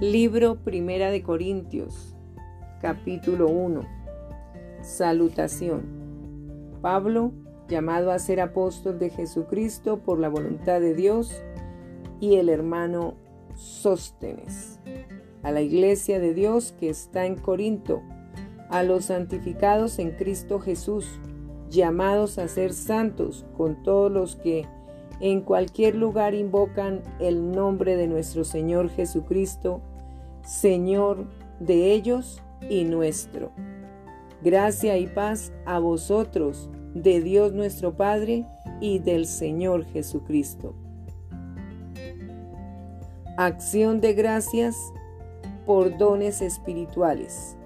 Libro Primera de Corintios, capítulo 1. Salutación. Pablo, llamado a ser apóstol de Jesucristo por la voluntad de Dios, y el hermano Sóstenes. A la iglesia de Dios que está en Corinto, a los santificados en Cristo Jesús, llamados a ser santos con todos los que en cualquier lugar invocan el nombre de nuestro Señor Jesucristo, Señor de ellos y nuestro. Gracia y paz a vosotros, de Dios nuestro Padre y del Señor Jesucristo. Acción de gracias por dones espirituales.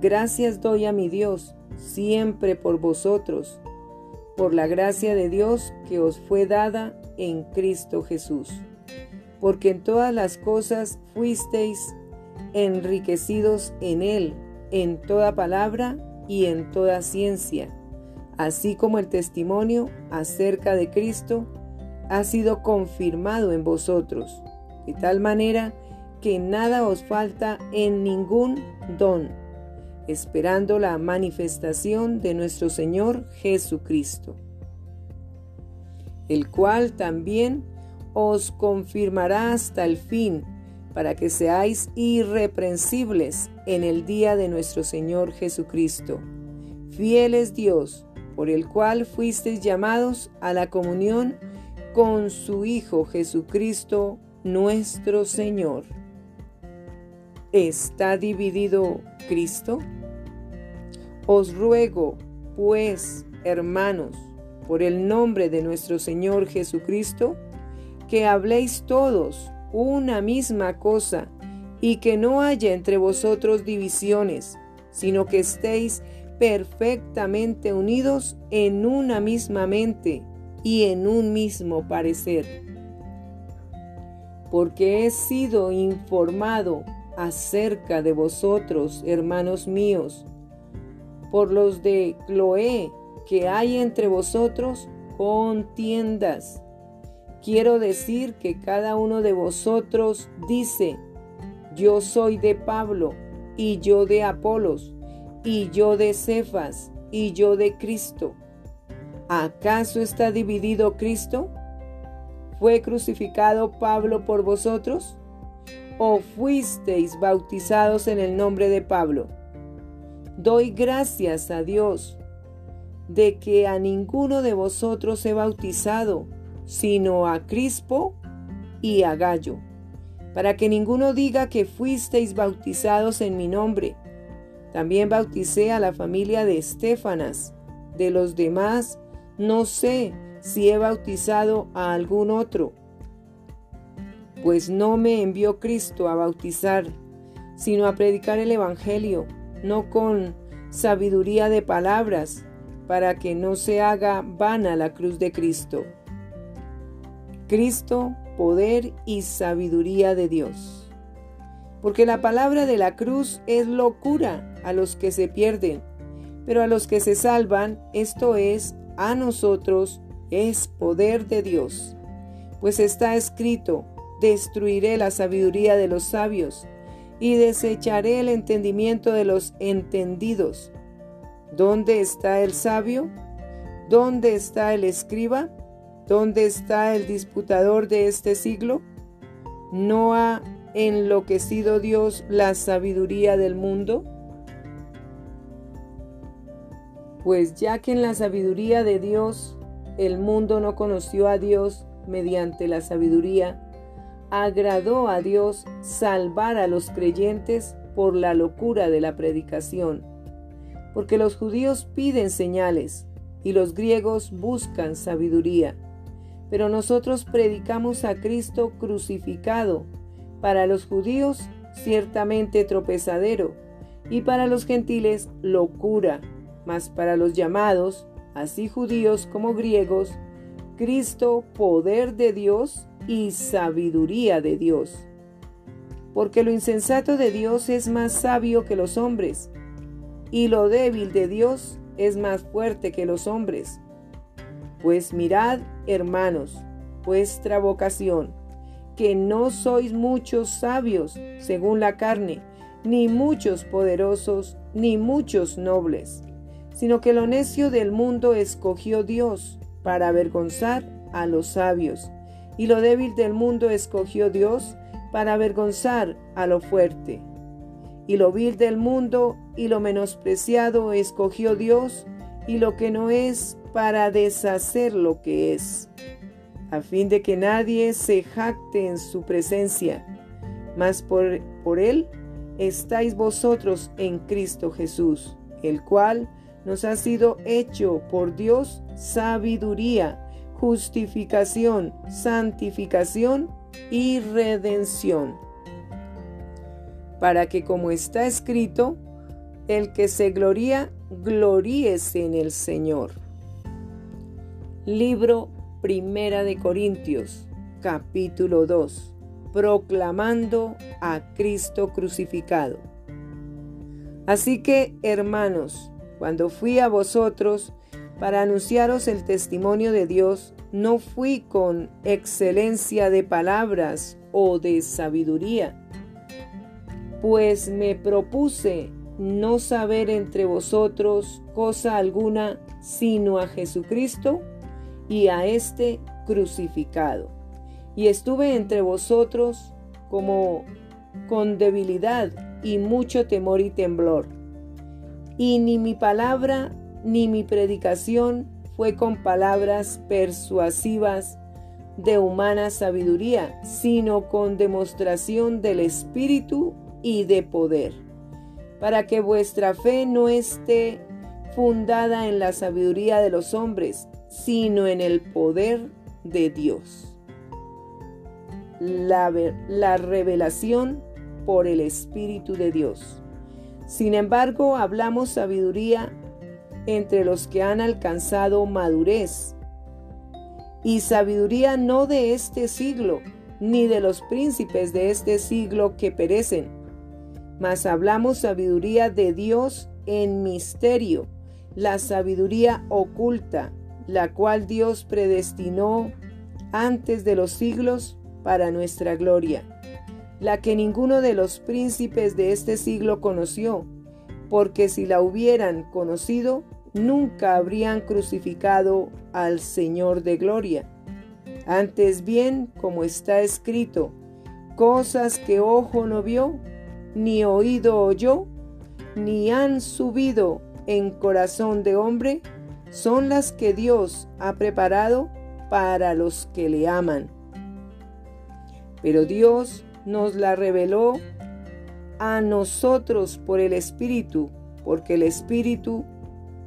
Gracias doy a mi Dios siempre por vosotros por la gracia de Dios que os fue dada en Cristo Jesús. Porque en todas las cosas fuisteis enriquecidos en Él, en toda palabra y en toda ciencia, así como el testimonio acerca de Cristo ha sido confirmado en vosotros, de tal manera que nada os falta en ningún don esperando la manifestación de nuestro Señor Jesucristo, el cual también os confirmará hasta el fin, para que seáis irreprensibles en el día de nuestro Señor Jesucristo. Fiel es Dios, por el cual fuisteis llamados a la comunión con su Hijo Jesucristo nuestro Señor. ¿Está dividido Cristo? Os ruego, pues, hermanos, por el nombre de nuestro Señor Jesucristo, que habléis todos una misma cosa y que no haya entre vosotros divisiones, sino que estéis perfectamente unidos en una misma mente y en un mismo parecer. Porque he sido informado acerca de vosotros, hermanos míos, por los de Cloé, que hay entre vosotros contiendas. Quiero decir que cada uno de vosotros dice, yo soy de Pablo, y yo de Apolos, y yo de Cefas, y yo de Cristo. ¿Acaso está dividido Cristo? ¿Fue crucificado Pablo por vosotros? ¿O fuisteis bautizados en el nombre de Pablo? Doy gracias a Dios de que a ninguno de vosotros he bautizado, sino a Crispo y a Gallo, para que ninguno diga que fuisteis bautizados en mi nombre. También bauticé a la familia de Estefanas. De los demás, no sé si he bautizado a algún otro. Pues no me envió Cristo a bautizar, sino a predicar el Evangelio no con sabiduría de palabras, para que no se haga vana la cruz de Cristo. Cristo, poder y sabiduría de Dios. Porque la palabra de la cruz es locura a los que se pierden, pero a los que se salvan, esto es, a nosotros, es poder de Dios. Pues está escrito, destruiré la sabiduría de los sabios y desecharé el entendimiento de los entendidos. ¿Dónde está el sabio? ¿Dónde está el escriba? ¿Dónde está el disputador de este siglo? ¿No ha enloquecido Dios la sabiduría del mundo? Pues ya que en la sabiduría de Dios el mundo no conoció a Dios mediante la sabiduría, agradó a Dios salvar a los creyentes por la locura de la predicación, porque los judíos piden señales y los griegos buscan sabiduría, pero nosotros predicamos a Cristo crucificado, para los judíos ciertamente tropezadero, y para los gentiles locura, mas para los llamados, así judíos como griegos, Cristo poder de Dios y sabiduría de Dios. Porque lo insensato de Dios es más sabio que los hombres, y lo débil de Dios es más fuerte que los hombres. Pues mirad, hermanos, vuestra vocación, que no sois muchos sabios según la carne, ni muchos poderosos, ni muchos nobles, sino que lo necio del mundo escogió Dios para avergonzar a los sabios, y lo débil del mundo escogió Dios para avergonzar a lo fuerte. Y lo vil del mundo y lo menospreciado escogió Dios, y lo que no es para deshacer lo que es, a fin de que nadie se jacte en su presencia, mas por, por él estáis vosotros en Cristo Jesús, el cual nos ha sido hecho por Dios sabiduría, justificación, santificación y redención. Para que como está escrito, el que se gloría, gloríese en el Señor. Libro Primera de Corintios, capítulo 2. Proclamando a Cristo crucificado. Así que, hermanos, cuando fui a vosotros para anunciaros el testimonio de Dios, no fui con excelencia de palabras o de sabiduría, pues me propuse no saber entre vosotros cosa alguna sino a Jesucristo y a este crucificado. Y estuve entre vosotros como con debilidad y mucho temor y temblor. Y ni mi palabra ni mi predicación fue con palabras persuasivas de humana sabiduría, sino con demostración del Espíritu y de poder, para que vuestra fe no esté fundada en la sabiduría de los hombres, sino en el poder de Dios. La, la, revelación por el Espíritu de Dios. Sin embargo, hablamos sabiduría entre los que han alcanzado madurez, y sabiduría no de este siglo, ni de los príncipes de este siglo que perecen, mas hablamos sabiduría de Dios en misterio, la sabiduría oculta, la cual Dios predestinó antes de los siglos para nuestra gloria, la que ninguno de los príncipes de este siglo conoció, porque si la hubieran conocido, nunca habrían crucificado al Señor de gloria. Antes bien, como está escrito, cosas que ojo no vio, ni oído oyó, ni han subido en corazón de hombre, son las que Dios ha preparado para los que le aman. Pero Dios nos la reveló a nosotros por el Espíritu, porque el Espíritu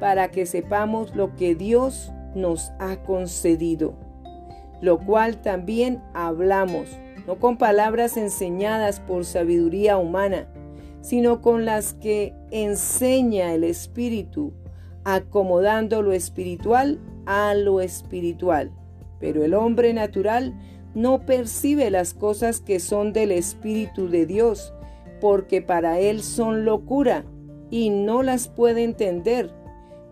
para que sepamos lo que Dios nos ha concedido, lo cual también hablamos, no con palabras enseñadas por sabiduría humana, sino con las que enseña el Espíritu, acomodando lo espiritual a lo espiritual. Pero el hombre natural no percibe las cosas que son del Espíritu de Dios, porque para él son locura y no las puede entender,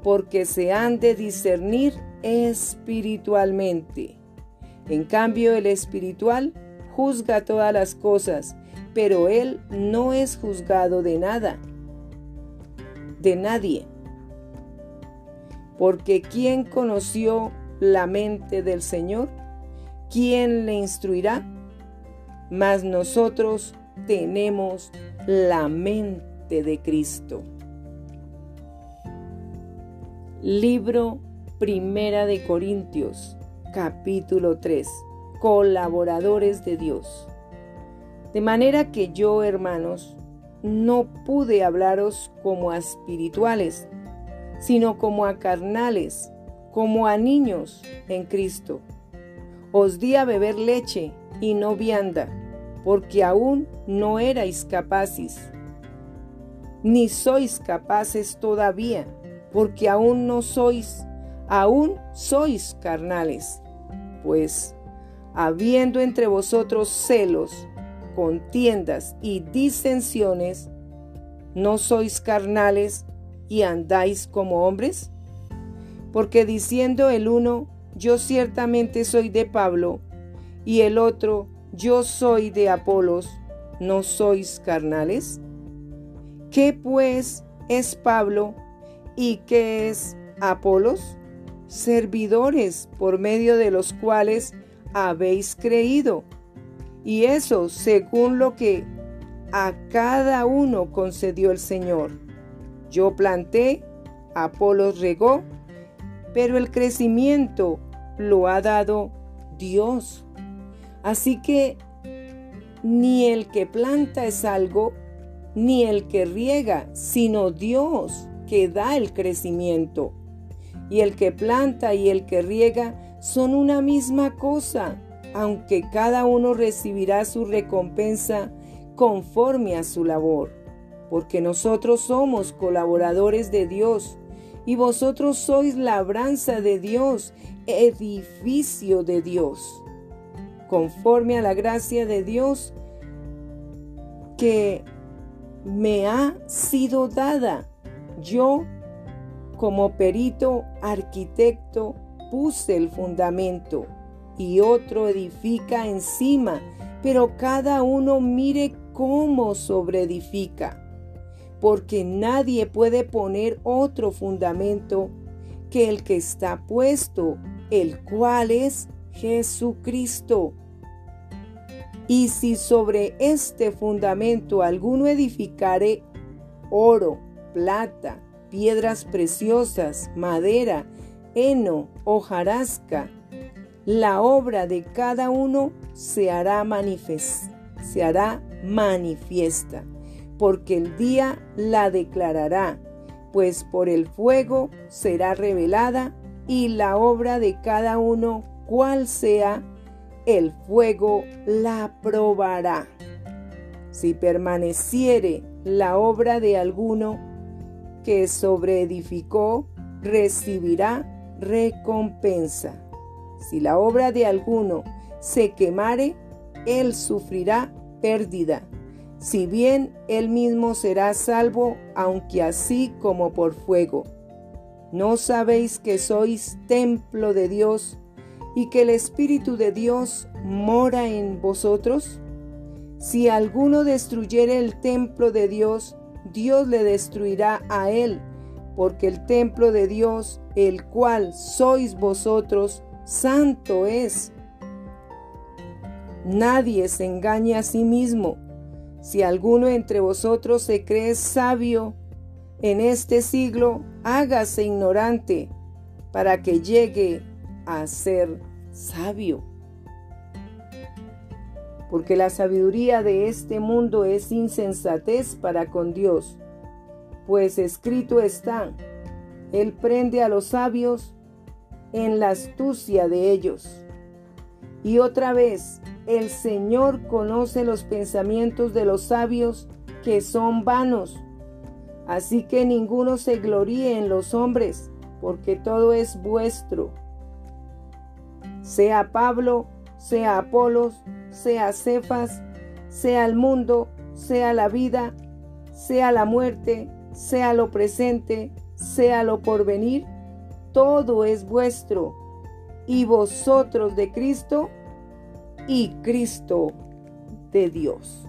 porque se han de discernir espiritualmente. En cambio, el espiritual juzga todas las cosas, pero él no es juzgado de nada, de nadie. Porque ¿quién conoció la mente del Señor? ¿Quién le instruirá? Mas nosotros tenemos la mente de Cristo. Libro Primera de Corintios, capítulo 3. Colaboradores de Dios. De manera que yo, hermanos, no pude hablaros como a espirituales, sino como a carnales, como a niños en Cristo. Os di a beber leche y no vianda, porque aún no erais capaces, ni sois capaces todavía, porque aún no sois, aún sois carnales. Pues, habiendo entre vosotros celos, contiendas y disensiones, ¿no sois carnales y andáis como hombres? Porque diciendo el uno, yo ciertamente soy de Pablo, y el otro, yo soy de Apolos, ¿no sois carnales? ¿Qué pues es Pablo y qué es Apolos? Servidores por medio de los cuales habéis creído y eso según lo que a cada uno concedió el Señor. Yo planté, Apolos regó, pero el crecimiento lo ha dado Dios. Así que ni el que planta es algo, ni el que riega, sino Dios que da el crecimiento. Y el que planta y el que riega son una misma cosa aunque cada uno recibirá su recompensa conforme a su labor, porque nosotros somos colaboradores de Dios y vosotros sois labranza de Dios, edificio de Dios, conforme a la gracia de Dios que me ha sido dada. Yo, como perito arquitecto, puse el fundamento y otro edifica encima, pero cada uno mire cómo sobreedifica, porque nadie puede poner otro fundamento que el que está puesto, el cual es Jesucristo. Y si sobre este fundamento alguno edificare oro, plata, piedras preciosas, madera, heno, hojarasca, la obra de cada uno se hará, se hará manifiesta, porque el día la declarará, pues por el fuego será revelada y la obra de cada uno, cual sea, el fuego la probará. Si permaneciere la obra de alguno que sobreedificó, recibirá recompensa. Si la obra de alguno se quemare, él sufrirá pérdida, si bien él mismo será salvo, aunque así como por fuego. ¿No sabéis que sois templo de Dios y que el Espíritu de Dios mora en vosotros? Si alguno destruyere el templo de Dios, Dios le destruirá a él, porque el templo de Dios, el cual sois vosotros, santo es. Nadie se engaña a sí mismo. Si alguno entre vosotros se cree sabio en este siglo, hágase ignorante para que llegue a ser sabio. Porque la sabiduría de este mundo es insensatez para con Dios, pues escrito está, Él prende a los sabios en la astucia de ellos. Y otra vez, el Señor conoce los pensamientos de los sabios que son vanos. Así que ninguno se gloríe en los hombres, porque todo es vuestro. Sea Pablo, sea Apolos, sea Cefas, sea el mundo, sea la vida, sea la muerte, sea lo presente, sea lo porvenir todo es vuestro, y vosotros de Cristo, y Cristo de Dios.